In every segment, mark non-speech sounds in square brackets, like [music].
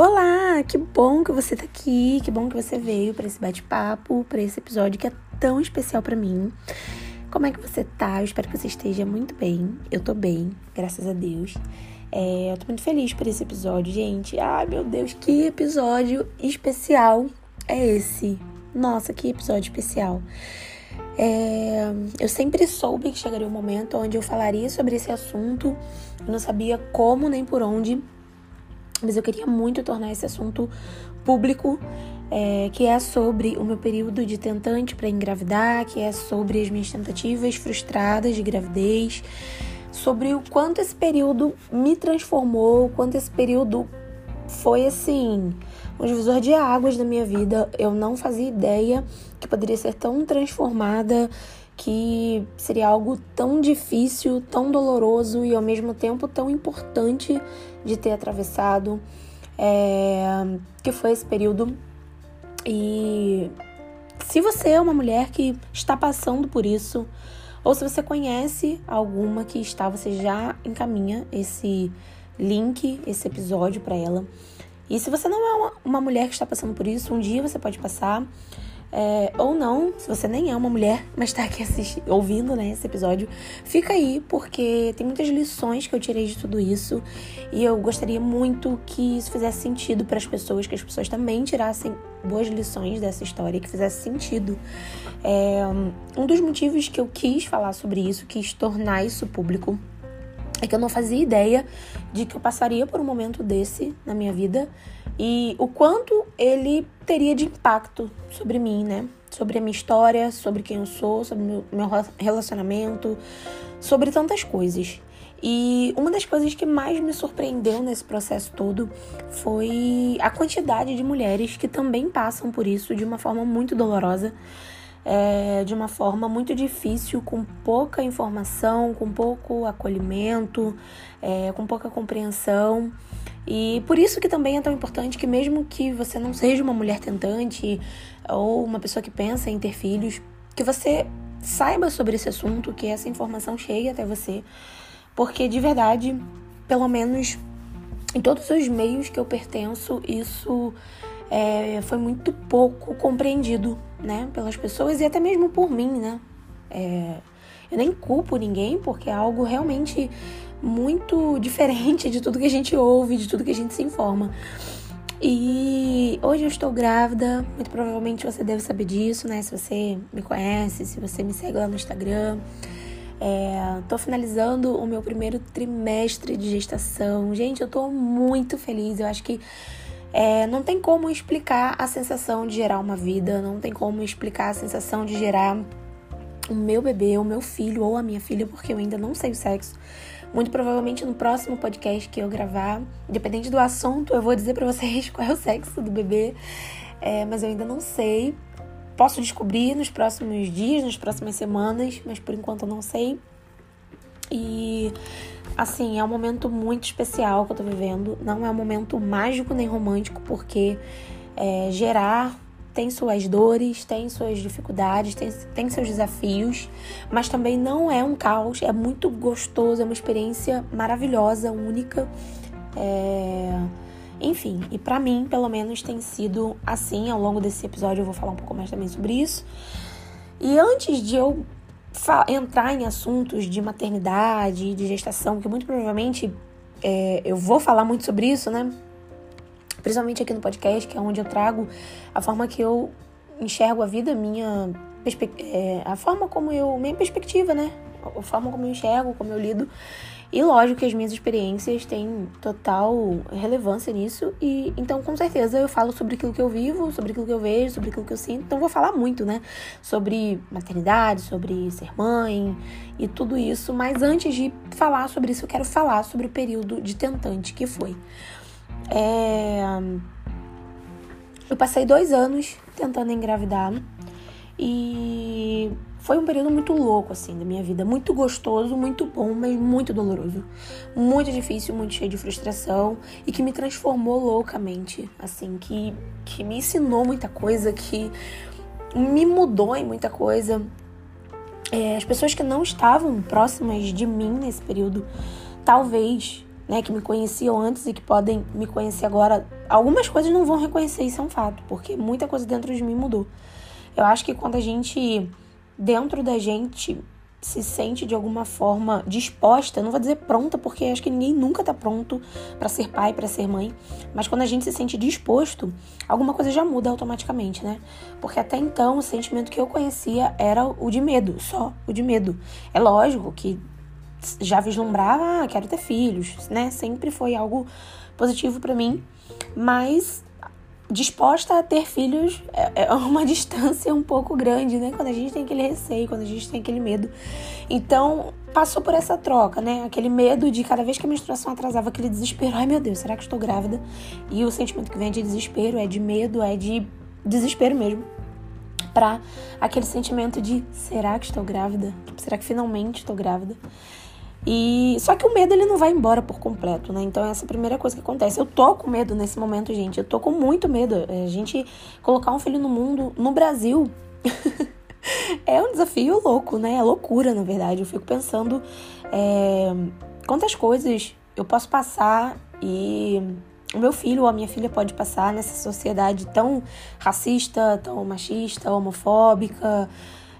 Olá, que bom que você tá aqui, que bom que você veio para esse bate-papo, para esse episódio que é tão especial para mim. Como é que você tá? Eu espero que você esteja muito bem. Eu tô bem, graças a Deus. É, eu tô muito feliz por esse episódio, gente. Ai, meu Deus, que episódio especial é esse? Nossa, que episódio especial. É, eu sempre soube que chegaria um momento onde eu falaria sobre esse assunto. Eu não sabia como nem por onde, mas eu queria muito tornar esse assunto público, é, que é sobre o meu período de tentante para engravidar, que é sobre as minhas tentativas frustradas de gravidez, sobre o quanto esse período me transformou, o quanto esse período foi assim um divisor de águas na minha vida. Eu não fazia ideia que poderia ser tão transformada, que seria algo tão difícil, tão doloroso e ao mesmo tempo tão importante de ter atravessado, é, que foi esse período. E se você é uma mulher que está passando por isso, ou se você conhece alguma que está, você já encaminha esse link, esse episódio para ela. E se você não é uma, uma mulher que está passando por isso, um dia você pode passar. É, ou não, se você nem é uma mulher, mas está aqui assistindo, ouvindo né, esse episódio, fica aí, porque tem muitas lições que eu tirei de tudo isso e eu gostaria muito que isso fizesse sentido para as pessoas, que as pessoas também tirassem boas lições dessa história, que fizesse sentido. É, um dos motivos que eu quis falar sobre isso, quis tornar isso público, é que eu não fazia ideia de que eu passaria por um momento desse na minha vida e o quanto ele teria de impacto sobre mim, né? Sobre a minha história, sobre quem eu sou, sobre meu, meu relacionamento, sobre tantas coisas. E uma das coisas que mais me surpreendeu nesse processo todo foi a quantidade de mulheres que também passam por isso de uma forma muito dolorosa é, de uma forma muito difícil, com pouca informação, com pouco acolhimento, é, com pouca compreensão. E por isso que também é tão importante que mesmo que você não seja uma mulher tentante ou uma pessoa que pensa em ter filhos, que você saiba sobre esse assunto, que essa informação chegue até você, porque de verdade, pelo menos em todos os meios que eu pertenço, isso é, foi muito pouco compreendido, né, pelas pessoas e até mesmo por mim, né. É, eu nem culpo ninguém porque é algo realmente muito diferente de tudo que a gente ouve, de tudo que a gente se informa. E hoje eu estou grávida, muito provavelmente você deve saber disso, né? Se você me conhece, se você me segue lá no Instagram. É, tô finalizando o meu primeiro trimestre de gestação. Gente, eu tô muito feliz. Eu acho que é, não tem como explicar a sensação de gerar uma vida, não tem como explicar a sensação de gerar o meu bebê, o meu filho ou a minha filha, porque eu ainda não sei o sexo. Muito provavelmente no próximo podcast que eu gravar, independente do assunto, eu vou dizer para vocês [laughs] qual é o sexo do bebê, é, mas eu ainda não sei. Posso descobrir nos próximos dias, nas próximas semanas, mas por enquanto eu não sei. E assim, é um momento muito especial que eu tô vivendo. Não é um momento mágico nem romântico, porque é, gerar tem suas dores, tem suas dificuldades, tem, tem seus desafios, mas também não é um caos, é muito gostoso, é uma experiência maravilhosa, única. É... Enfim, e para mim, pelo menos, tem sido assim. Ao longo desse episódio, eu vou falar um pouco mais também sobre isso. E antes de eu entrar em assuntos de maternidade, de gestação, que muito provavelmente é, eu vou falar muito sobre isso, né? Principalmente aqui no podcast, que é onde eu trago a forma que eu enxergo a vida, minha é, a forma como eu, minha perspectiva, né? A forma como eu enxergo, como eu lido. E lógico que as minhas experiências têm total relevância nisso. E então, com certeza, eu falo sobre aquilo que eu vivo, sobre aquilo que eu vejo, sobre aquilo que eu sinto. Então, vou falar muito, né? Sobre maternidade, sobre ser mãe e tudo isso. Mas antes de falar sobre isso, eu quero falar sobre o período de tentante que foi. É... Eu passei dois anos tentando engravidar. E foi um período muito louco, assim, da minha vida. Muito gostoso, muito bom, mas muito doloroso. Muito difícil, muito cheio de frustração e que me transformou loucamente. Assim, que, que me ensinou muita coisa, que me mudou em muita coisa. É, as pessoas que não estavam próximas de mim nesse período, talvez né, que me conheciam antes e que podem me conhecer agora, algumas coisas não vão reconhecer, isso é um fato, porque muita coisa dentro de mim mudou. Eu acho que quando a gente, dentro da gente, se sente de alguma forma disposta, não vou dizer pronta, porque acho que ninguém nunca tá pronto para ser pai, para ser mãe, mas quando a gente se sente disposto, alguma coisa já muda automaticamente, né? Porque até então o sentimento que eu conhecia era o de medo, só o de medo. É lógico que já vislumbrava, ah, quero ter filhos, né? Sempre foi algo positivo para mim, mas disposta a ter filhos é, é [laughs] uma distância um pouco grande, né? Quando a gente tem aquele receio, quando a gente tem aquele medo. Então, passou por essa troca, né? Aquele medo de cada vez que a menstruação atrasava, aquele desespero. Ai, meu Deus, será que estou grávida? E o sentimento que vem de desespero, é de medo, é de desespero mesmo. Pra aquele sentimento de será que estou grávida? Será que finalmente estou grávida? E só que o medo ele não vai embora por completo, né? Então essa é a primeira coisa que acontece. Eu tô com medo nesse momento, gente. Eu tô com muito medo. É, a gente colocar um filho no mundo no Brasil [laughs] é um desafio louco, né? É loucura, na verdade. Eu fico pensando é, quantas coisas eu posso passar e o meu filho ou a minha filha pode passar nessa sociedade tão racista, tão machista, homofóbica,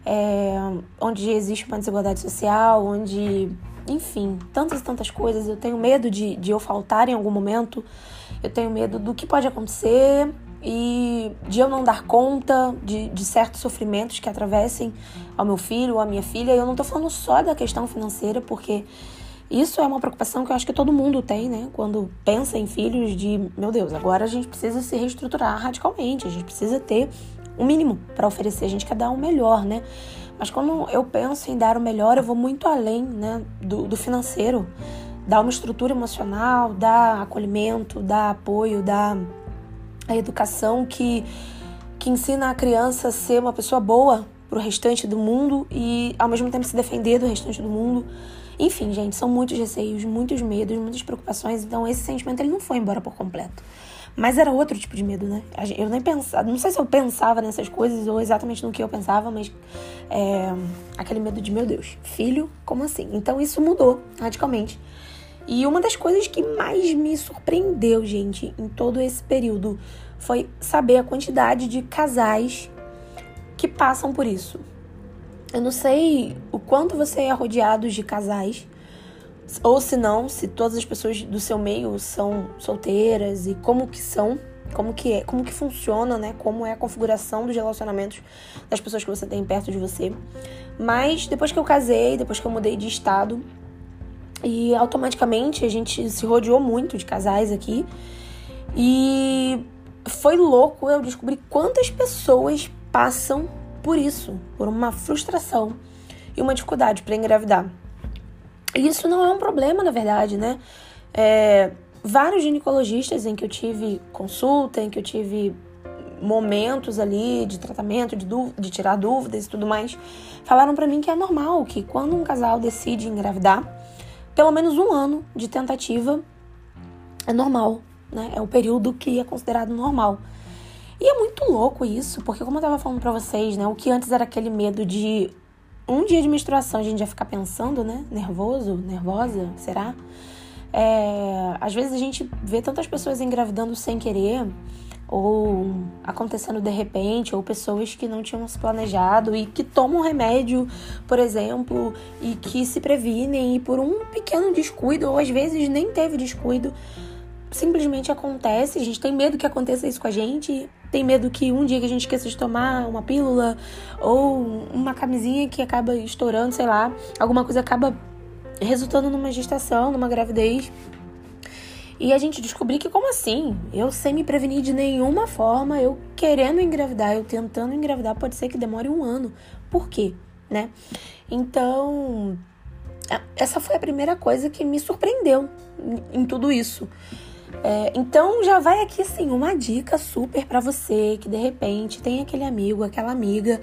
é, onde existe uma desigualdade social, onde enfim, tantas e tantas coisas. Eu tenho medo de, de eu faltar em algum momento, eu tenho medo do que pode acontecer e de eu não dar conta de, de certos sofrimentos que atravessem ao meu filho ou à minha filha. Eu não tô falando só da questão financeira, porque isso é uma preocupação que eu acho que todo mundo tem, né? Quando pensa em filhos, de meu Deus, agora a gente precisa se reestruturar radicalmente, a gente precisa ter um mínimo para oferecer, a gente quer dar o um melhor, né? Mas quando eu penso em dar o melhor, eu vou muito além né, do, do financeiro. Dar uma estrutura emocional, dar acolhimento, dar apoio, dar a educação que, que ensina a criança a ser uma pessoa boa para o restante do mundo e ao mesmo tempo se defender do restante do mundo. Enfim, gente, são muitos receios, muitos medos, muitas preocupações, então esse sentimento ele não foi embora por completo. Mas era outro tipo de medo, né? Eu nem pensava, não sei se eu pensava nessas coisas ou exatamente no que eu pensava, mas é, aquele medo de, meu Deus, filho, como assim? Então isso mudou radicalmente. E uma das coisas que mais me surpreendeu, gente, em todo esse período foi saber a quantidade de casais que passam por isso. Eu não sei o quanto você é rodeado de casais ou se não, se todas as pessoas do seu meio são solteiras e como que são, como que é, como que funciona, né? Como é a configuração dos relacionamentos das pessoas que você tem perto de você. Mas depois que eu casei, depois que eu mudei de estado, e automaticamente a gente se rodeou muito de casais aqui. E foi louco eu descobrir quantas pessoas passam por isso, por uma frustração e uma dificuldade para engravidar. E isso não é um problema, na verdade, né? É, vários ginecologistas em que eu tive consulta, em que eu tive momentos ali de tratamento, de, de tirar dúvidas e tudo mais, falaram para mim que é normal, que quando um casal decide engravidar, pelo menos um ano de tentativa é normal, né? É o período que é considerado normal. E é muito louco isso, porque como eu tava falando para vocês, né, o que antes era aquele medo de um dia de menstruação a gente já ficar pensando, né? Nervoso, nervosa, será? É, às vezes a gente vê tantas pessoas engravidando sem querer, ou acontecendo de repente, ou pessoas que não tinham se planejado e que tomam remédio, por exemplo, e que se previnem e por um pequeno descuido, ou às vezes nem teve descuido, simplesmente acontece. A gente tem medo que aconteça isso com a gente, tem medo que um dia que a gente esqueça de tomar uma pílula ou uma camisinha que acaba estourando, sei lá, alguma coisa acaba resultando numa gestação, numa gravidez. E a gente descobrir que como assim? Eu sem me prevenir de nenhuma forma, eu querendo engravidar, eu tentando engravidar, pode ser que demore um ano. Por quê? Né? Então, essa foi a primeira coisa que me surpreendeu em tudo isso. É, então já vai aqui assim uma dica super para você que de repente tem aquele amigo, aquela amiga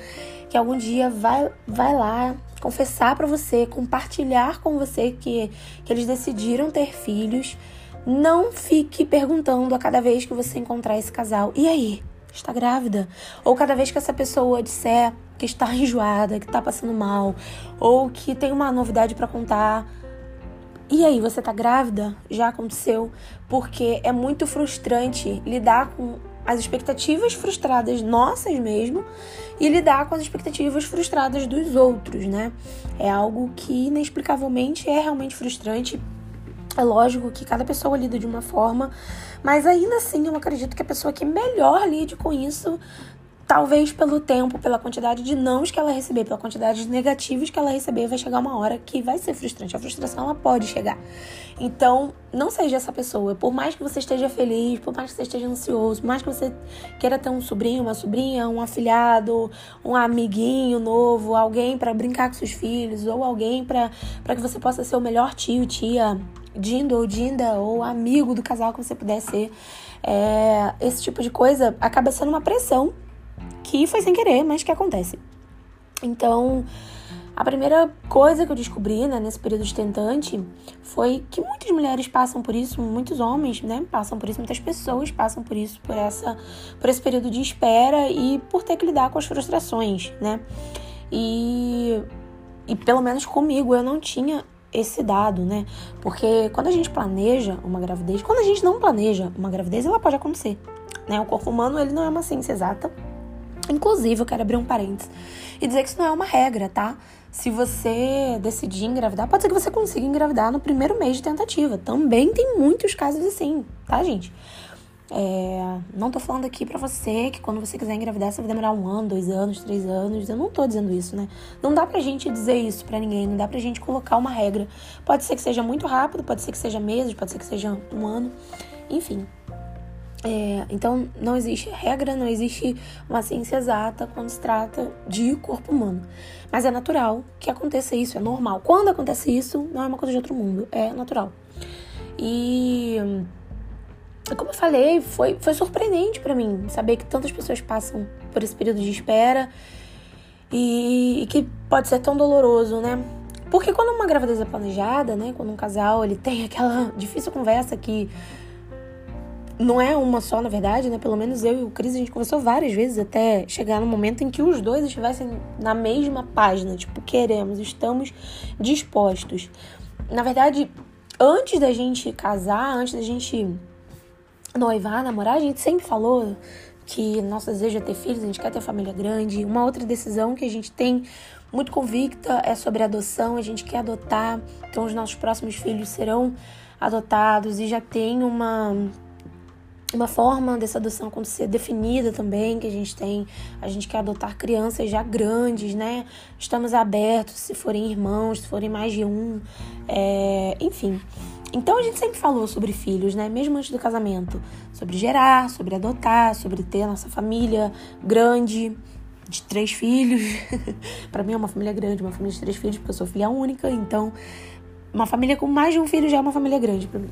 que algum dia vai, vai lá confessar para você, compartilhar com você que, que eles decidiram ter filhos. Não fique perguntando a cada vez que você encontrar esse casal: e aí? Está grávida? Ou cada vez que essa pessoa disser que está [laughs] enjoada, que está passando mal, ou que tem uma novidade para contar, E aí, você tá grávida? Já aconteceu? Porque é muito frustrante lidar com as expectativas frustradas nossas mesmo e lidar com as expectativas frustradas dos outros, né? É algo que inexplicavelmente é realmente frustrante. É lógico que cada pessoa lida de uma forma, mas ainda assim eu acredito que a pessoa que melhor lide com isso talvez pelo tempo, pela quantidade de nãos que ela receber, pela quantidade de negativos que ela receber, vai chegar uma hora que vai ser frustrante. A frustração ela pode chegar. Então, não seja essa pessoa. Por mais que você esteja feliz, por mais que você esteja ansioso, por mais que você queira ter um sobrinho, uma sobrinha, um afilhado, um amiguinho novo, alguém para brincar com seus filhos, ou alguém para que você possa ser o melhor tio, tia, dindo ou dinda, ou amigo do casal que você puder ser. É, esse tipo de coisa acaba sendo uma pressão que foi sem querer, mas que acontece. Então, a primeira coisa que eu descobri né, nesse período de tentante foi que muitas mulheres passam por isso, muitos homens né, passam por isso, muitas pessoas passam por isso, por, essa, por esse período de espera e por ter que lidar com as frustrações, né? E, e pelo menos comigo eu não tinha esse dado, né? Porque quando a gente planeja uma gravidez, quando a gente não planeja uma gravidez, ela pode acontecer, né? O corpo humano ele não é uma ciência exata, Inclusive, eu quero abrir um parênteses e dizer que isso não é uma regra, tá? Se você decidir engravidar, pode ser que você consiga engravidar no primeiro mês de tentativa. Também tem muitos casos assim, tá, gente? É, não tô falando aqui pra você que quando você quiser engravidar, você vai demorar um ano, dois anos, três anos. Eu não tô dizendo isso, né? Não dá pra gente dizer isso pra ninguém, não dá pra gente colocar uma regra. Pode ser que seja muito rápido, pode ser que seja meses, pode ser que seja um ano. Enfim, é, então, não existe regra, não existe uma ciência exata quando se trata de corpo humano. Mas é natural que aconteça isso, é normal. Quando acontece isso, não é uma coisa de outro mundo, é natural. E, como eu falei, foi, foi surpreendente para mim saber que tantas pessoas passam por esse período de espera e, e que pode ser tão doloroso, né? Porque quando uma gravidez é planejada, né? Quando um casal ele tem aquela [laughs] difícil conversa que não é uma só, na verdade, né? Pelo menos eu e o Cris, a gente conversou várias vezes até chegar no momento em que os dois estivessem na mesma página. Tipo, queremos, estamos dispostos. Na verdade, antes da gente casar, antes da gente noivar, namorar, a gente sempre falou que nosso desejo é ter filhos, a gente quer ter família grande. Uma outra decisão que a gente tem muito convicta é sobre adoção, a gente quer adotar. Então, os nossos próximos filhos serão adotados e já tem uma uma forma dessa adoção acontecer definida também, que a gente tem, a gente quer adotar crianças já grandes, né? Estamos abertos se forem irmãos, se forem mais de um, é, enfim. Então a gente sempre falou sobre filhos, né? Mesmo antes do casamento, sobre gerar, sobre adotar, sobre ter a nossa família grande, de três filhos. [laughs] para mim é uma família grande, uma família de três filhos, porque eu sou filha única, então uma família com mais de um filho já é uma família grande para mim.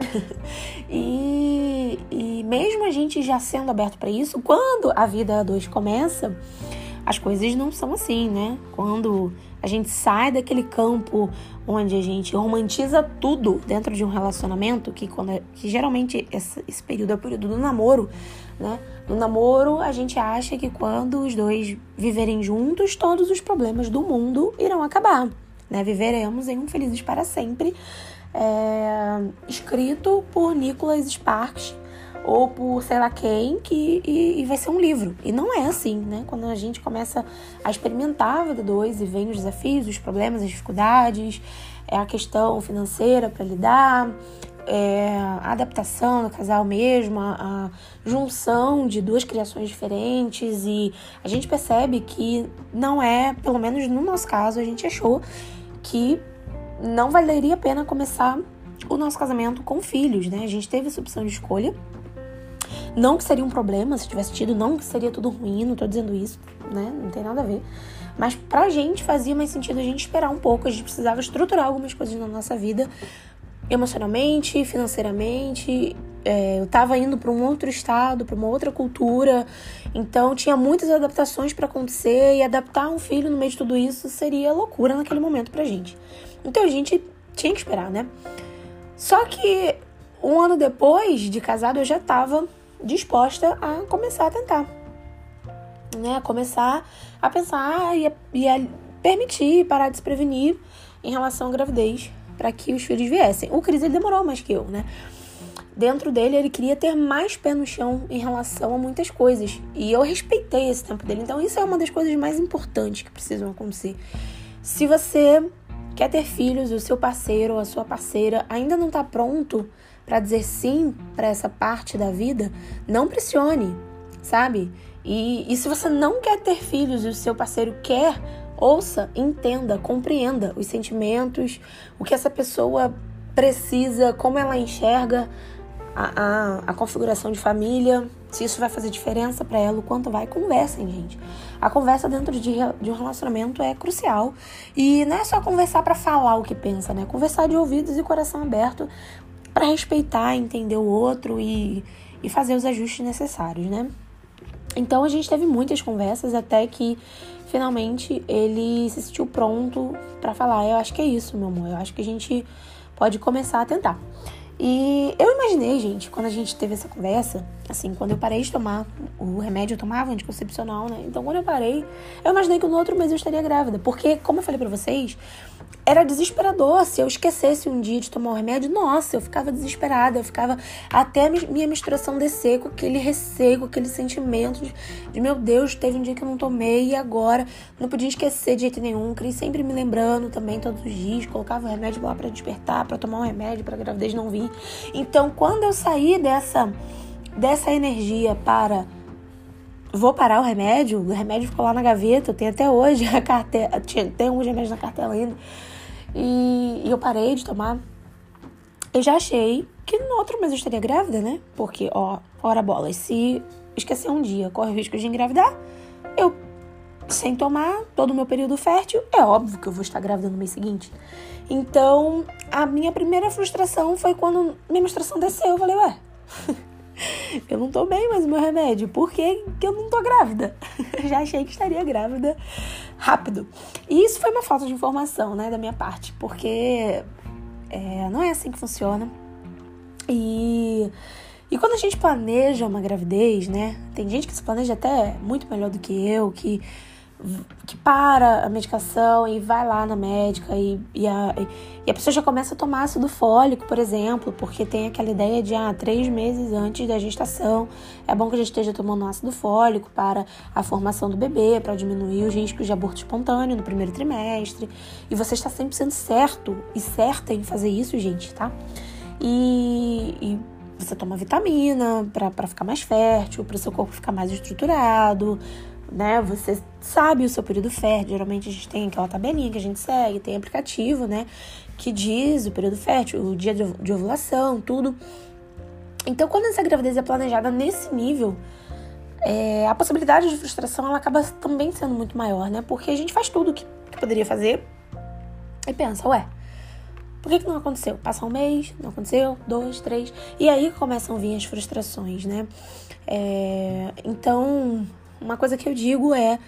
[laughs] e, e mesmo a gente já sendo aberto para isso, quando a vida a dois começa, as coisas não são assim, né? Quando a gente sai daquele campo onde a gente romantiza tudo dentro de um relacionamento, que, quando é, que geralmente esse, esse período é o período do namoro, né? No namoro, a gente acha que quando os dois viverem juntos, todos os problemas do mundo irão acabar, né? Viveremos em um felizes para sempre é, escrito por Nicholas Sparks ou por sei lá quem, que, e, e, vai ser um livro. E não é assim, né? Quando a gente começa a experimentar a vida dois e vem os desafios, os problemas, as dificuldades, é a questão financeira para lidar, é, a adaptação do casal mesmo, a, a, junção de duas criações diferentes e a gente percebe que não é, pelo menos no nosso caso, a gente achou que não valeria a pena começar o nosso casamento com filhos, né? A gente teve essa opção de escolha. Não que seria um problema se tivesse tido, não que seria tudo ruim, não tô dizendo isso, né? Não tem nada a ver. Mas pra gente fazia mais sentido a gente esperar um pouco, a gente precisava estruturar algumas coisas na nossa vida, emocionalmente, financeiramente. É, eu tava indo para um outro estado, para uma outra cultura, então tinha muitas adaptações para acontecer e adaptar um filho no meio de tudo isso seria loucura naquele momento pra gente. Então a gente tinha que esperar, né? Só que um ano depois de casado eu já estava disposta a começar a tentar. Né? Começar a pensar e a, e a permitir parar de se prevenir em relação à gravidez. para que os filhos viessem. O Cris ele demorou mais que eu, né? Dentro dele, ele queria ter mais pé no chão em relação a muitas coisas. E eu respeitei esse tempo dele. Então, isso é uma das coisas mais importantes que precisam acontecer. Se você quer ter filhos, o seu parceiro ou a sua parceira ainda não está pronto para dizer sim para essa parte da vida, não pressione, sabe? E, e se você não quer ter filhos e o seu parceiro quer, ouça, entenda, compreenda os sentimentos, o que essa pessoa precisa, como ela enxerga a, a, a configuração de família, se isso vai fazer diferença para ela, o quanto vai, conversem, gente. A conversa dentro de, de um relacionamento é crucial. E não é só conversar para falar o que pensa, né? Conversar de ouvidos e coração aberto para respeitar, entender o outro e, e fazer os ajustes necessários, né? Então a gente teve muitas conversas até que finalmente ele se sentiu pronto para falar. Eu acho que é isso, meu amor. Eu acho que a gente pode começar a tentar. E eu imaginei, gente, quando a gente teve essa conversa, assim, quando eu parei de tomar o remédio, eu tomava anticoncepcional, né? Então, quando eu parei, eu imaginei que no outro mês eu estaria grávida. Porque, como eu falei pra vocês, era desesperador. Se eu esquecesse um dia de tomar o remédio, nossa, eu ficava desesperada. Eu ficava até minha menstruação descer com aquele receio, com aquele sentimento de, de, meu Deus, teve um dia que eu não tomei e agora não podia esquecer de jeito nenhum. Cris sempre me lembrando também todos os dias, colocava o remédio lá para despertar, para tomar um remédio, para gravidez não vir. Então, quando eu saí dessa dessa energia para vou parar o remédio, o remédio ficou lá na gaveta, eu tenho até hoje a cartela, tem alguns remédios na cartela ainda. E, e, eu parei de tomar. Eu já achei que no outro mês eu estaria grávida, né? Porque, ó, ora bola, se esquecer um dia, corre o risco de engravidar, eu, sem tomar todo o meu período fértil, é óbvio que eu vou estar grávida no mês seguinte. Então, a minha primeira frustração foi quando minha menstruação desceu. Eu falei, ué, [laughs] eu não tomei mais o meu remédio, por que, que eu não tô grávida? [laughs] Já achei que estaria grávida rápido. E isso foi uma falta de informação, né, da minha parte, porque é, não é assim que funciona. E, e quando a gente planeja uma gravidez, né, tem gente que se planeja até muito melhor do que eu, que que para a medicação e vai lá na médica e, e, a, e a pessoa já começa a tomar ácido fólico, por exemplo, porque tem aquela ideia de ah, três meses antes da gestação é bom que a gente esteja tomando ácido fólico para a formação do bebê, para diminuir os riscos de aborto espontâneo no primeiro trimestre. E você está sempre sendo certo e certa em fazer isso, gente, tá? E, e você toma vitamina para ficar mais fértil, para o seu corpo ficar mais estruturado né? Você sabe o seu período fértil. Geralmente a gente tem aquela tabelinha que a gente segue, tem aplicativo, né? Que diz o período fértil, o dia de ovulação, tudo. Então, quando essa gravidez é planejada nesse nível, é, a possibilidade de frustração ela acaba também sendo muito maior, né? Porque a gente faz tudo que, que poderia fazer e pensa, ué, por que, que não aconteceu? Passa um mês, não aconteceu, dois, três, e aí começam a vir as frustrações, né? É, então, uma coisa que eu digo é: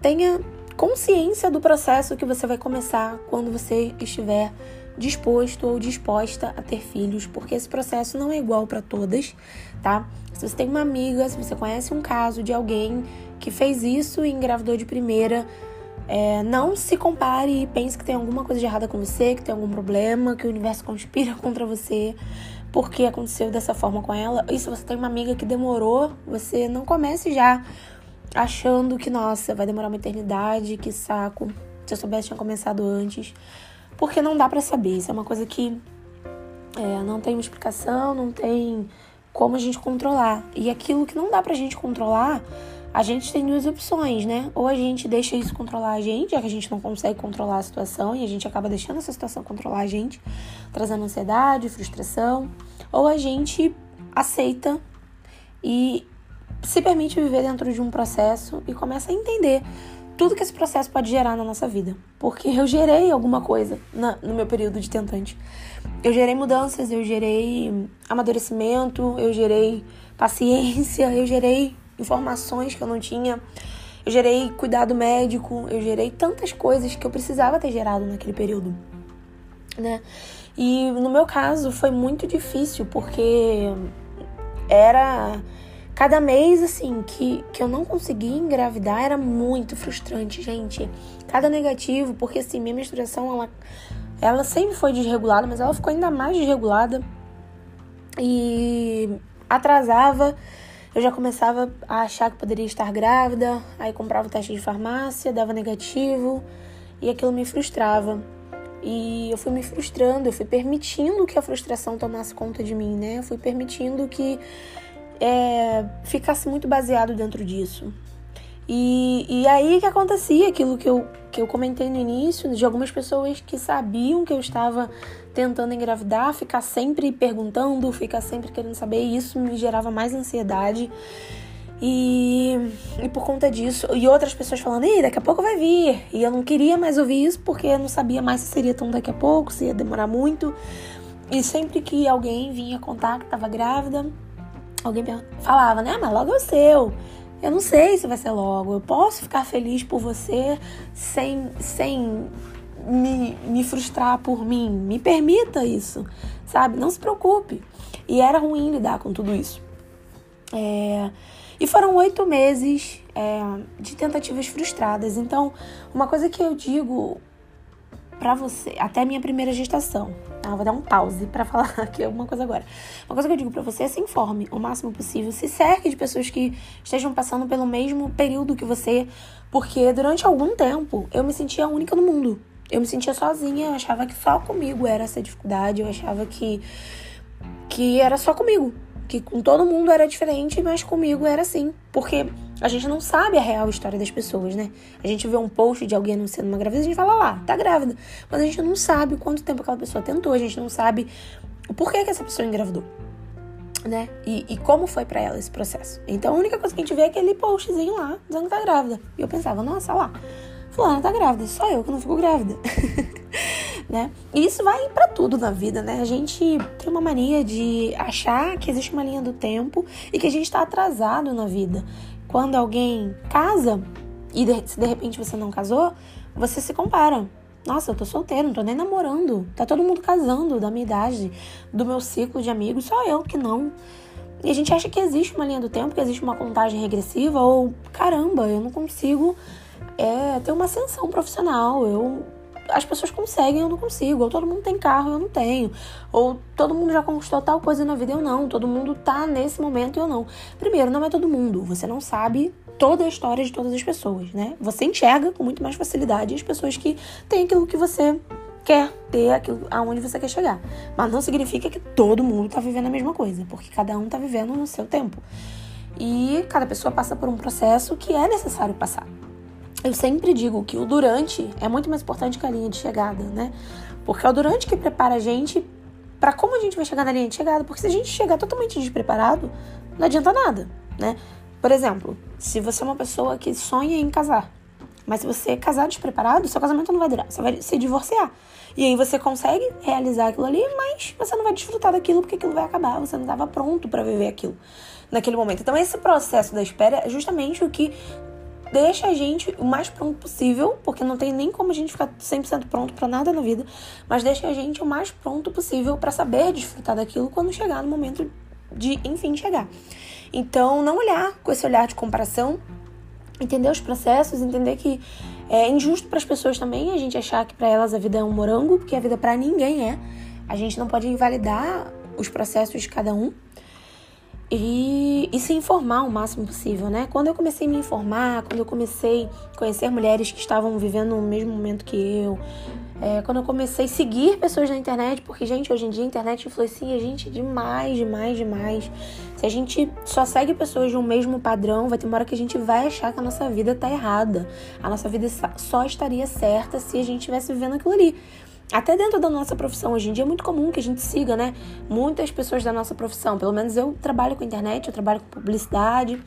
tenha consciência do processo que você vai começar quando você estiver disposto ou disposta a ter filhos, porque esse processo não é igual para todas, tá? Se você tem uma amiga, se você conhece um caso de alguém que fez isso e engravidou de primeira, é, não se compare e pense que tem alguma coisa de errada com você, que tem algum problema, que o universo conspira [laughs] contra você, porque aconteceu dessa forma com ela. E se você tem uma amiga que demorou, você não comece já achando que, nossa, vai demorar uma eternidade, que saco. Se eu soubesse, tinha começado antes. Porque não dá para saber. Isso é uma coisa que é, não tem explicação, não tem como a gente controlar. E aquilo que não dá pra gente controlar, a gente tem duas opções, né? Ou a gente deixa isso controlar a gente, já que a gente não consegue controlar a situação e a gente acaba deixando essa situação controlar a gente, trazendo ansiedade, frustração. Ou a gente aceita e se permite viver dentro de um processo e começa a entender tudo que esse processo pode gerar na nossa vida. Porque eu gerei alguma coisa na, no meu período de tentante. Eu gerei mudanças, eu gerei amadurecimento, eu gerei paciência, eu gerei informações que eu não tinha, eu gerei cuidado médico, eu gerei tantas coisas que eu precisava ter gerado naquele período, né? E no meu caso foi muito difícil porque era Cada mês, assim, que, que eu não conseguia engravidar era muito frustrante, gente. Cada negativo, porque assim, minha menstruação, ela ela sempre foi desregulada, mas ela ficou ainda mais desregulada e atrasava. Eu já começava a achar que poderia estar grávida, aí comprava o teste de farmácia, dava negativo e aquilo me frustrava. E eu fui me frustrando, eu fui permitindo que a frustração tomasse conta de mim, né? Eu fui permitindo que é, ficasse muito baseado dentro disso. E, e aí que acontecia aquilo que eu, que eu comentei no início, de algumas pessoas que sabiam que eu estava tentando engravidar, ficar sempre perguntando, ficar sempre querendo saber, e isso me gerava mais ansiedade. E, e por conta disso, e outras pessoas falando, Ih, daqui a pouco vai vir. E eu não queria mais ouvir isso porque eu não sabia mais se seria tão daqui a pouco, se ia demorar muito. E sempre que alguém vinha contar que estava grávida, alguém falava, né? Mas logo é o seu. Eu não sei se vai ser logo. Eu posso ficar feliz por você sem, sem me, me frustrar por mim. Me permita isso, sabe? Não se preocupe. E era ruim lidar com tudo isso. É, e foram oito meses é, de tentativas frustradas. Então, uma coisa que eu digo para você, até minha primeira gestação, tá? vou dar um pause para falar [laughs] aqui alguma coisa agora. Uma coisa que eu digo para você é se informe o máximo possível, se cerque de pessoas que estejam passando pelo mesmo período que você, porque durante algum tempo eu me sentia única no mundo. Eu me sentia sozinha, eu achava que só comigo era essa dificuldade, eu achava que que era só comigo que com todo mundo era diferente, mas comigo era assim. Porque a gente não sabe a real história das pessoas, né? A gente vê um post de alguém anunciando uma gravidez, a gente fala lá, tá grávida. Mas a gente não sabe quanto tempo aquela pessoa tentou, a gente não sabe o porquê que essa pessoa engravidou. Né? E, e como foi para ela esse processo. Então a única coisa que a gente vê é aquele postzinho lá, dizendo que tá grávida. E eu pensava, nossa, lá, fulana tá grávida, só eu que não fico grávida. [laughs] né? E isso vai para tudo na vida, né? A gente tem uma mania de achar que existe uma linha do tempo e que a gente está atrasado na vida. Quando alguém casa e de, se de repente você não casou, você se compara. Nossa, eu tô solteiro, não tô nem namorando. Tá todo mundo casando da minha idade, do meu ciclo de amigos, só eu que não. E a gente acha que existe uma linha do tempo, que existe uma contagem regressiva, ou caramba, eu não consigo é, ter uma ascensão profissional. Eu as pessoas conseguem, eu não consigo. Ou todo mundo tem carro, eu não tenho. Ou todo mundo já conquistou tal coisa na vida, eu não. Todo mundo tá nesse momento, eu não. Primeiro, não é todo mundo. Você não sabe toda a história de todas as pessoas, né? Você enxerga com muito mais facilidade as pessoas que têm aquilo que você quer ter, aquilo aonde você quer chegar. Mas não significa que todo mundo tá vivendo a mesma coisa, porque cada um tá vivendo no seu tempo. E cada pessoa passa por um processo que é necessário passar eu sempre digo que o durante é muito mais importante que a linha de chegada, né? Porque é o durante que prepara a gente para como a gente vai chegar na linha de chegada. Porque se a gente chegar totalmente despreparado, não adianta nada, né? Por exemplo, se você é uma pessoa que sonha em casar, mas se você casar despreparado, seu casamento não vai durar, você vai se divorciar. E aí você consegue realizar aquilo ali, mas você não vai desfrutar daquilo porque aquilo vai acabar, você não estava pronto para viver aquilo naquele momento. Então esse processo da espera é justamente o que deixa a gente o mais pronto possível, porque não tem nem como a gente ficar 100% pronto para nada na vida, mas deixa a gente o mais pronto possível para saber desfrutar daquilo quando chegar no momento de, enfim, chegar. Então, não olhar com esse olhar de comparação, entender os processos, entender que é injusto para as pessoas também a gente achar que para elas a vida é um morango, porque a vida para ninguém é. A gente não pode invalidar os processos de cada um e, e, se informar o máximo possível, né? Quando eu comecei a me informar, quando eu comecei a conhecer mulheres que estavam vivendo o mesmo momento que eu, é, quando eu comecei a seguir pessoas na internet, porque, gente, hoje em dia a internet influencia a gente demais, demais, demais. Se a gente só segue pessoas de um mesmo padrão, vai ter uma hora que a gente vai achar que a nossa vida tá errada. A nossa vida só estaria certa se a gente estivesse vivendo aquilo ali. Até dentro da nossa profissão, hoje em dia é muito comum que a gente siga, né? Muitas pessoas da nossa profissão. Pelo menos eu trabalho com internet, eu trabalho com publicidade.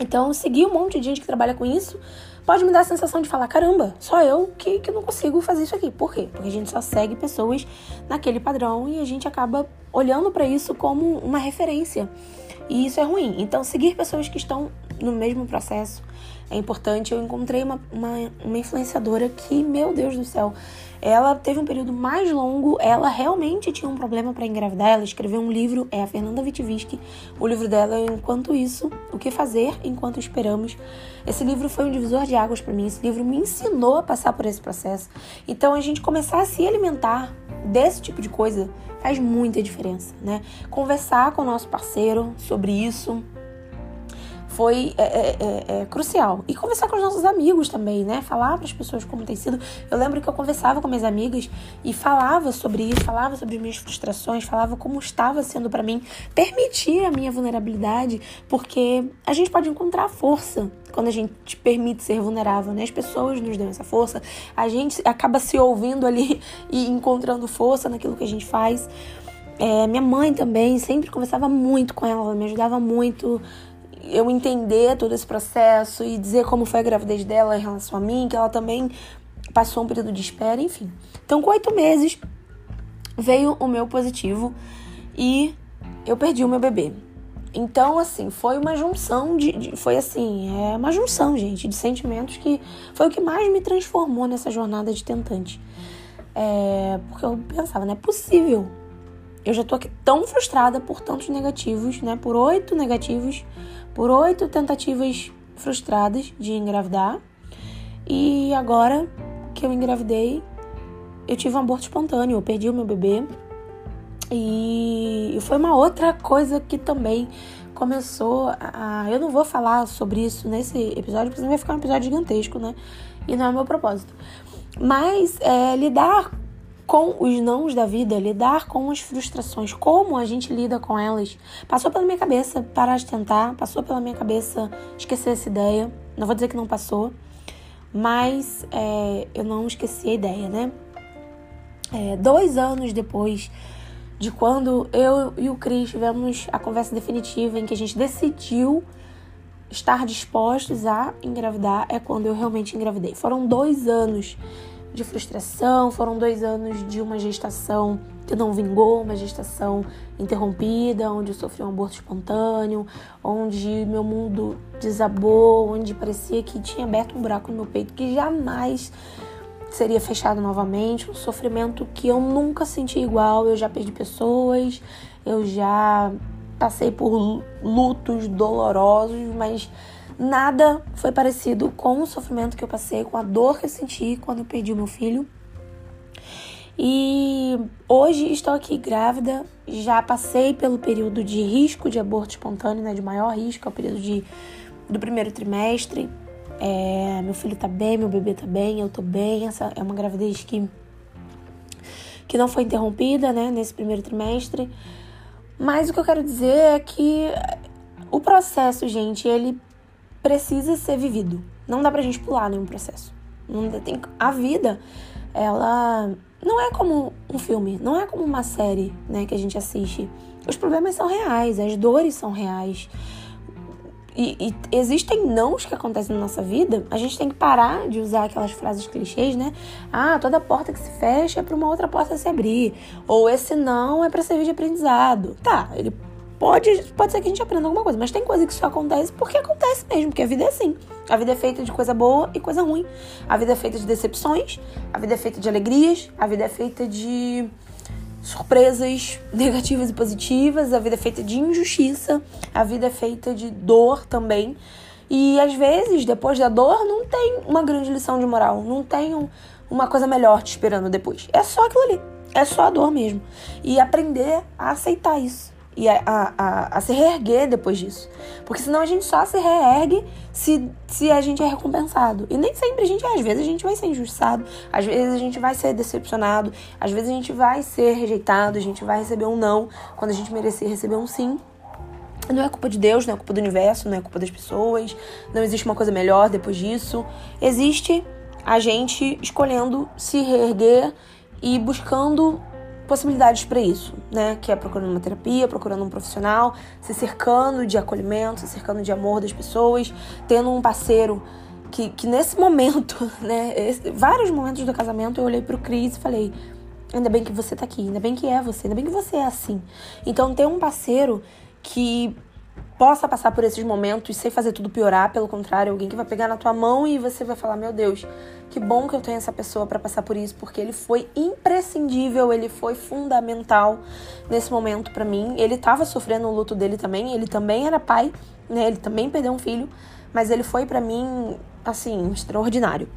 Então, seguir um monte de gente que trabalha com isso pode me dar a sensação de falar: caramba, só eu que, que não consigo fazer isso aqui. Por quê? Porque a gente só segue pessoas naquele padrão e a gente acaba olhando para isso como uma referência. E isso é ruim. Então, seguir pessoas que estão no mesmo processo é importante. Eu encontrei uma, uma, uma influenciadora que, meu Deus do céu, ela teve um período mais longo, ela realmente tinha um problema para engravidar. Ela escreveu um livro, é a Fernanda Vitivisky. O livro dela é Enquanto Isso, O que Fazer Enquanto Esperamos. Esse livro foi um divisor de águas para mim. Esse livro me ensinou a passar por esse processo. Então, a gente começar a se alimentar desse tipo de coisa faz muita diferença, né? Conversar com o nosso parceiro sobre isso, foi é, é, é, é, crucial. E conversar com os nossos amigos também, né? Falar para as pessoas como tem sido. Eu lembro que eu conversava com minhas amigas e falava sobre isso, falava sobre minhas frustrações, falava como estava sendo para mim permitir a minha vulnerabilidade, porque a gente pode encontrar força quando a gente permite ser vulnerável, né? As pessoas nos dão essa força, a gente acaba se ouvindo ali [laughs] e encontrando força naquilo que a gente faz. É, minha mãe também sempre conversava muito com ela, ela me ajudava muito eu entender todo esse processo e dizer como foi a gravidez dela em relação a mim, que ela também passou um período de espera, enfim. Então, com oito meses, veio o meu positivo e eu perdi o meu bebê. Então, assim, foi uma junção de, de, Foi assim, é uma junção, gente, de sentimentos que foi o que mais me transformou nessa jornada de tentante. É, porque eu pensava, não é possível. Eu já tô aqui tão frustrada por tantos negativos, né? Por oito negativos por oito tentativas frustradas de engravidar. E agora que eu engravidei, eu tive um aborto espontâneo, eu perdi o meu bebê. E foi uma outra coisa que também começou a. Eu não vou falar sobre isso nesse episódio, porque senão vai ficar um episódio gigantesco, né? E não é o meu propósito. Mas é, lidar com os nãos da vida, lidar com as frustrações, como a gente lida com elas. Passou pela minha cabeça parar de tentar, passou pela minha cabeça esquecer essa ideia. Não vou dizer que não passou, mas é, eu não esqueci a ideia, né? É, dois anos depois de quando eu e o Cris tivemos a conversa definitiva em que a gente decidiu estar dispostos a engravidar, é quando eu realmente engravidei. Foram dois anos de frustração, foram dois anos de uma gestação que não vingou, uma gestação interrompida, onde eu sofri um aborto espontâneo, onde meu mundo desabou, onde parecia que tinha aberto um buraco no meu peito que jamais seria fechado novamente, um sofrimento que eu nunca senti igual. Eu já perdi pessoas, eu já passei por lutos dolorosos, mas Nada foi parecido com o sofrimento que eu passei, com a dor que eu senti quando eu perdi o meu filho. E hoje estou aqui grávida, já passei pelo período de risco de aborto espontâneo, né, de maior risco, é o período de, do primeiro trimestre. É, meu filho tá bem, meu bebê tá bem, eu tô bem. Essa é uma gravidez que, que não foi interrompida, né, nesse primeiro trimestre. Mas o que eu quero dizer é que o processo, gente, ele precisa ser vivido. Não dá pra gente pular nenhum processo. Tem, a vida, ela não é como um filme, não é como uma série, né, que a gente assiste. Os problemas são reais, as dores são reais. E, e, existem nãos que acontecem na nossa vida, a gente tem que parar de usar aquelas frases clichês, né? Ah, toda porta que se fecha é para uma outra porta se abrir. Ou esse não é para servir de aprendizado. Tá, ele Pode, pode ser que a gente aprenda alguma coisa, mas tem coisa que só acontece porque acontece mesmo, porque a vida é assim. A vida é feita de coisa boa e coisa ruim. A vida é feita de decepções, a vida é feita de alegrias, a vida é feita de surpresas [laughs] negativas e positivas, a vida é feita de injustiça, a vida é feita de dor também. E às vezes, depois da dor, não tem uma grande lição de moral, não tem um, uma coisa melhor te esperando depois. É só aquilo ali, é só a dor mesmo. E aprender a aceitar isso e a, a, a, se reerguer depois disso. Porque senão a gente só se reergue se, se a gente é recompensado. E nem sempre a gente é. Às vezes a gente vai ser injustiçado, às vezes a gente vai ser decepcionado, às vezes a gente vai ser rejeitado, a gente vai receber um não quando a gente merecer receber um sim. Não é culpa de Deus, não é culpa do universo, não é culpa das pessoas, não existe uma coisa melhor depois disso. Existe a gente escolhendo se reerguer e buscando possibilidades para isso, né? Que é procurando uma terapia, procurando um profissional, se cercando de acolhimento, se cercando de amor das pessoas, tendo um parceiro que, que nesse momento, [laughs] né? Esse, vários momentos do casamento eu olhei pro Cris e falei: ainda bem que você tá aqui, ainda bem que é você, ainda bem que você é assim. Então ter um parceiro que possa passar por esses momentos sem fazer tudo piorar, pelo contrário, alguém que vai pegar na tua mão e você vai falar: "Meu Deus, que bom que eu tenho essa pessoa para passar por isso, porque ele foi imprescindível, ele foi fundamental nesse momento para mim. Ele tava sofrendo o luto dele também, ele também era pai, né? Ele também perdeu um filho, mas ele foi para mim assim, extraordinário.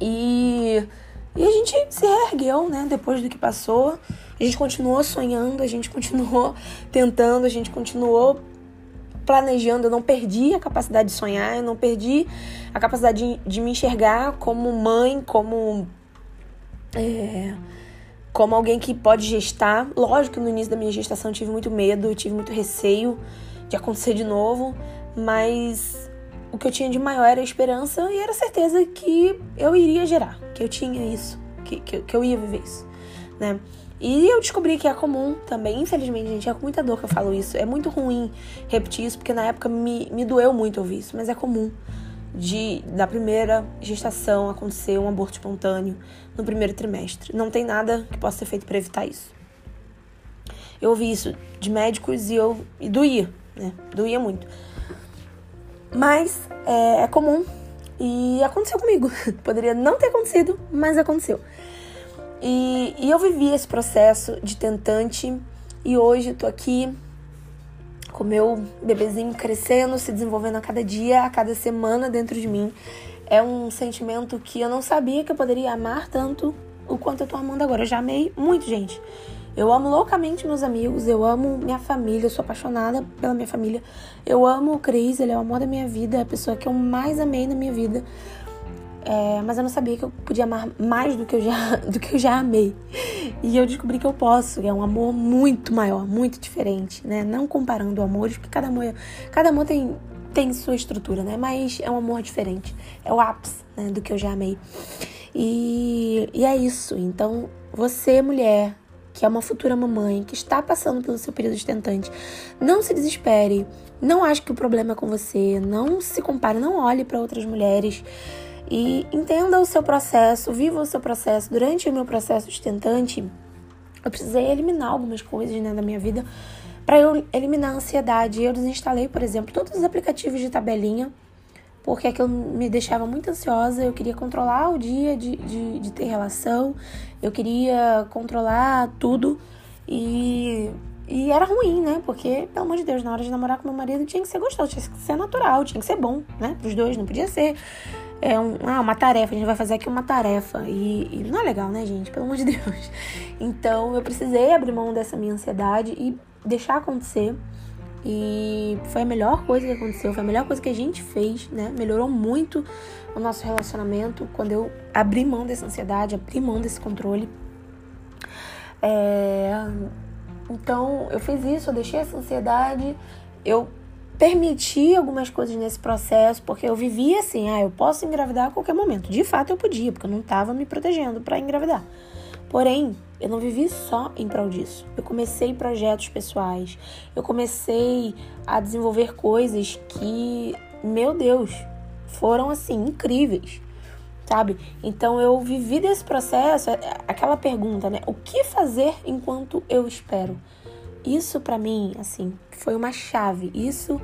E e a gente se reergueu, né, depois do que passou. A gente continuou sonhando, a gente continuou tentando, a gente continuou planejando, eu não perdi a capacidade de sonhar, eu não perdi a capacidade de, de me enxergar como mãe, como. É, como alguém que pode gestar. Lógico que no início da minha gestação eu tive muito medo, eu tive muito receio de acontecer de novo, mas o que eu tinha de maior era a esperança e era a certeza que eu iria gerar, que eu tinha isso, que, que, que eu ia viver isso, né? E eu descobri que é comum também, infelizmente, gente, é com muita dor que eu falo isso. É muito ruim repetir isso, porque na época me, me doeu muito ouvir isso, mas é comum de da primeira gestação acontecer um aborto espontâneo no primeiro trimestre. Não tem nada que possa ser feito para evitar isso. Eu ouvi isso de médicos e eu e doía, né? Doía muito. Mas é, é comum e aconteceu comigo. [laughs] Poderia não ter acontecido, mas aconteceu. E, e eu vivi esse processo de tentante e hoje eu tô aqui com meu bebezinho crescendo, se desenvolvendo a cada dia, a cada semana dentro de mim. É um sentimento que eu não sabia que eu poderia amar tanto o quanto eu tô amando agora. Eu já amei muito, gente. Eu amo loucamente meus amigos, eu amo minha família, eu sou apaixonada pela minha família. Eu amo o Cris, ele é o amor da minha vida, é a pessoa que eu mais amei na minha vida. É, mas eu não sabia que eu podia amar mais do que, eu já, [laughs] do que eu já amei. E eu descobri que eu posso, é um amor muito maior, muito diferente, né? Não comparando amores, porque cada amor, cada amor tem, tem sua estrutura, né? Mas é um amor diferente. É o ápice né, do que eu já amei. E, e é isso. Então, você, mulher, que é uma futura mamãe, que está passando pelo seu período de tentante, não se desespere. Não ache que o problema é com você. Não se compare, não olhe para outras mulheres e entenda o seu processo, viva o seu processo. Durante o meu processo de tentante, eu precisei eliminar algumas coisas né, da minha vida para eu eliminar a ansiedade. Eu desinstalei, por exemplo, todos os aplicativos de tabelinha, porque aquilo me deixava muito ansiosa. Eu queria controlar o dia de, de, de ter relação, eu queria controlar tudo e e era ruim, né? Porque, pelo amor de Deus, na hora de namorar com meu marido tinha que ser gostoso, tinha que ser natural, tinha que ser bom, né? Pros dois, não podia ser é um, ah, uma tarefa, a gente vai fazer aqui uma tarefa. E, e, não é legal, né, gente? Pelo amor de Deus. [laughs] Então eu precisei abrir mão dessa minha ansiedade e deixar acontecer. E foi a melhor coisa que aconteceu, foi a melhor coisa que a gente fez, né? Melhorou muito o nosso relacionamento quando eu abri mão dessa ansiedade, abri mão desse controle. É... Então eu fiz isso, eu deixei essa ansiedade, eu permiti algumas coisas nesse processo, porque eu vivia assim, ah, eu posso engravidar a qualquer momento. De fato eu podia, porque eu não estava me protegendo para engravidar. Porém, eu não vivi só em prol disso. Eu comecei projetos pessoais, eu comecei a desenvolver coisas que, meu Deus, foram assim incríveis. Sabe? Então eu vivi desse processo, é, aquela pergunta, né? O que fazer enquanto eu espero? Isso para mim, assim, foi uma chave. Isso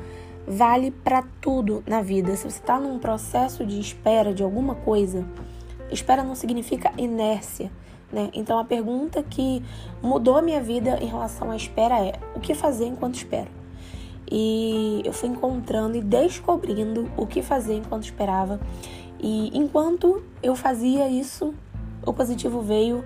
vale para tudo na vida. Se você tá num processo de espera de alguma coisa, espera não significa inércia, né? Então a pergunta que mudou a minha vida em relação à espera é: o que fazer enquanto espero? E eu fui encontrando e descobrindo o que fazer enquanto esperava. E enquanto eu fazia isso, o positivo veio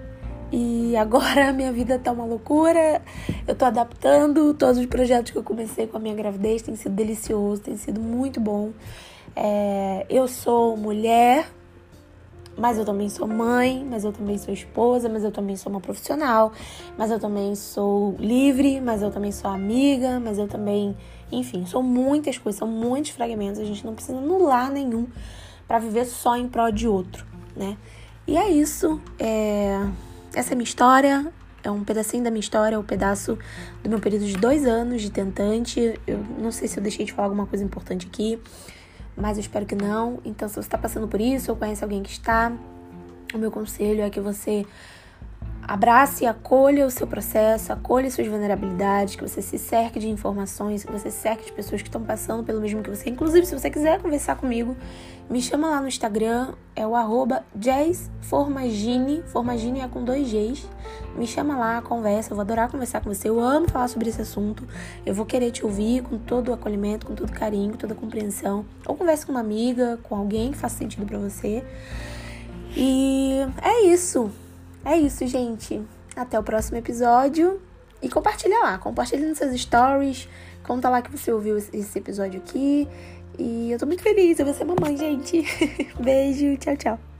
e agora a minha vida tá uma loucura. Eu tô adaptando todos os projetos que eu comecei com a minha gravidez. Tem sido delicioso, tem sido muito bom. É, eu sou mulher, mas eu também sou mãe, mas eu também sou esposa, mas eu também sou uma profissional, mas eu também sou livre, mas eu também sou amiga, mas eu também, enfim, sou muitas coisas, são muitos fragmentos. A gente não precisa anular nenhum para viver só em prol de outro, né? E é isso. É... Essa é minha história, é um pedacinho da minha história, é um pedaço do meu período de dois anos de tentante. Eu não sei se eu deixei de falar alguma coisa importante aqui, mas eu espero que não. Então, se você está passando por isso ou conhece alguém que está, o meu conselho é que você abrace e acolha o seu processo, acolha suas vulnerabilidades, que você se cerque de informações, que você se cerque de pessoas que estão passando pelo mesmo que você. Inclusive, se você quiser conversar comigo, me chama lá no Instagram, é o arroba jazzformagine, formagine é com dois Gs. Me chama lá, conversa, eu vou adorar conversar com você. Eu amo falar sobre esse assunto. Eu vou querer te ouvir com todo o acolhimento, com todo carinho, com toda a compreensão. Ou converse com uma amiga, com alguém que faça sentido para você. E é isso. É isso, gente. Até o próximo episódio. E compartilha lá, compartilha nos seus stories. Conta lá que você ouviu esse episódio aqui. E eu tô muito feliz, eu vou ser mamãe, gente. [laughs] Beijo, tchau, tchau.